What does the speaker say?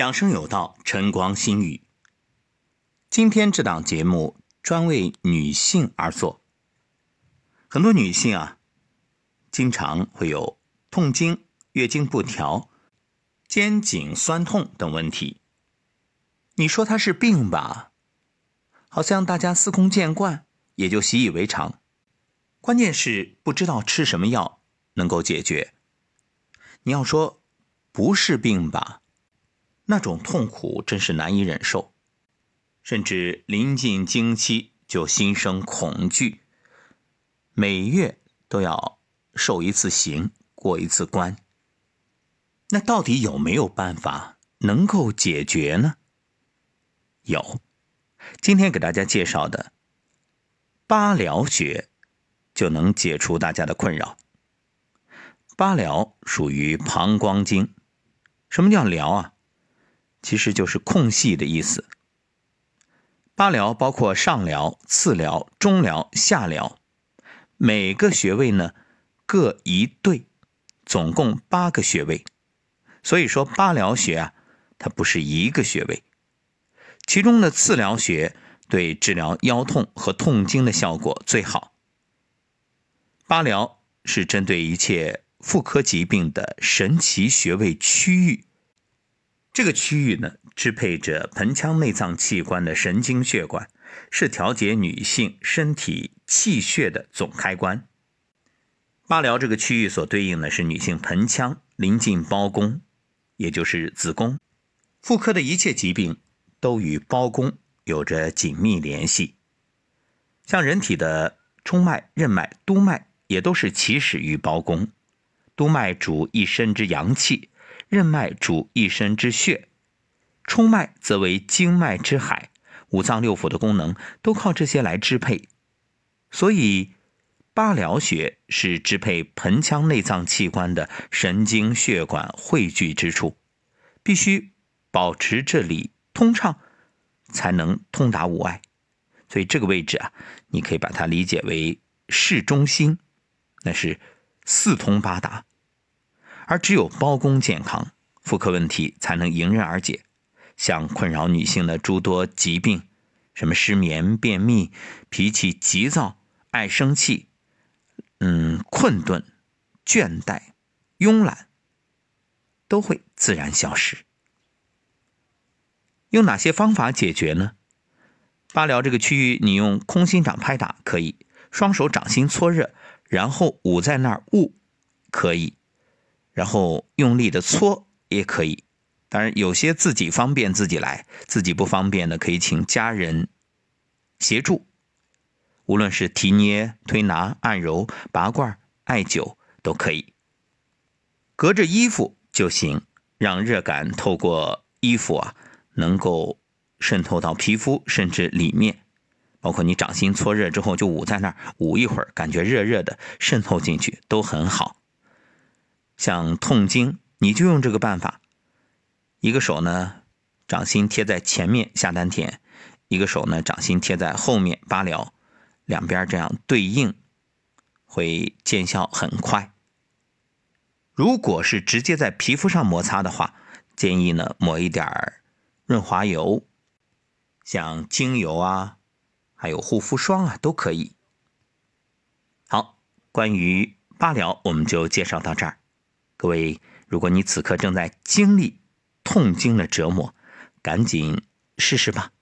养生有道，晨光心语。今天这档节目专为女性而做。很多女性啊，经常会有痛经、月经不调、肩颈酸痛等问题。你说它是病吧，好像大家司空见惯，也就习以为常。关键是不知道吃什么药能够解决。你要说不是病吧？那种痛苦真是难以忍受，甚至临近经期就心生恐惧，每月都要受一次刑，过一次关。那到底有没有办法能够解决呢？有，今天给大家介绍的八髎穴就能解除大家的困扰。八髎属于膀胱经，什么叫髎啊？其实就是空隙的意思。八髎包括上髎、次髎、中髎、下髎，每个穴位呢各一对，总共八个穴位。所以说八髎穴啊，它不是一个穴位。其中的次髎穴对治疗腰痛和痛经的效果最好。八髎是针对一切妇科疾病的神奇穴位区域。这个区域呢，支配着盆腔内脏器官的神经血管，是调节女性身体气血的总开关。八髎这个区域所对应的是女性盆腔临近胞宫，也就是子宫。妇科的一切疾病都与胞宫有着紧密联系。像人体的冲脉、任脉、督脉也都是起始于胞宫。督脉主一身之阳气。任脉主一身之血，冲脉则为经脉之海，五脏六腑的功能都靠这些来支配。所以，八髎穴是支配盆腔内脏器官的神经血管汇聚之处，必须保持这里通畅，才能通达五外。所以这个位置啊，你可以把它理解为市中心，那是四通八达。而只有包公健康，妇科问题才能迎刃而解。像困扰女性的诸多疾病，什么失眠、便秘、脾气急躁、爱生气、嗯困顿、倦怠、慵懒，都会自然消失。用哪些方法解决呢？八髎这个区域，你用空心掌拍打可以，双手掌心搓热，然后捂在那儿捂，可以。然后用力的搓也可以，当然有些自己方便自己来，自己不方便的可以请家人协助。无论是提捏、推拿、按揉、拔罐、艾灸都可以。隔着衣服就行，让热感透过衣服啊，能够渗透到皮肤甚至里面。包括你掌心搓热之后就捂在那儿捂一会儿，感觉热热的渗透进去都很好。像痛经，你就用这个办法，一个手呢，掌心贴在前面下丹田，一个手呢，掌心贴在后面八髎，两边这样对应，会见效很快。如果是直接在皮肤上摩擦的话，建议呢抹一点润滑油，像精油啊，还有护肤霜啊都可以。好，关于八髎，我们就介绍到这儿。各位，如果你此刻正在经历痛经的折磨，赶紧试试吧。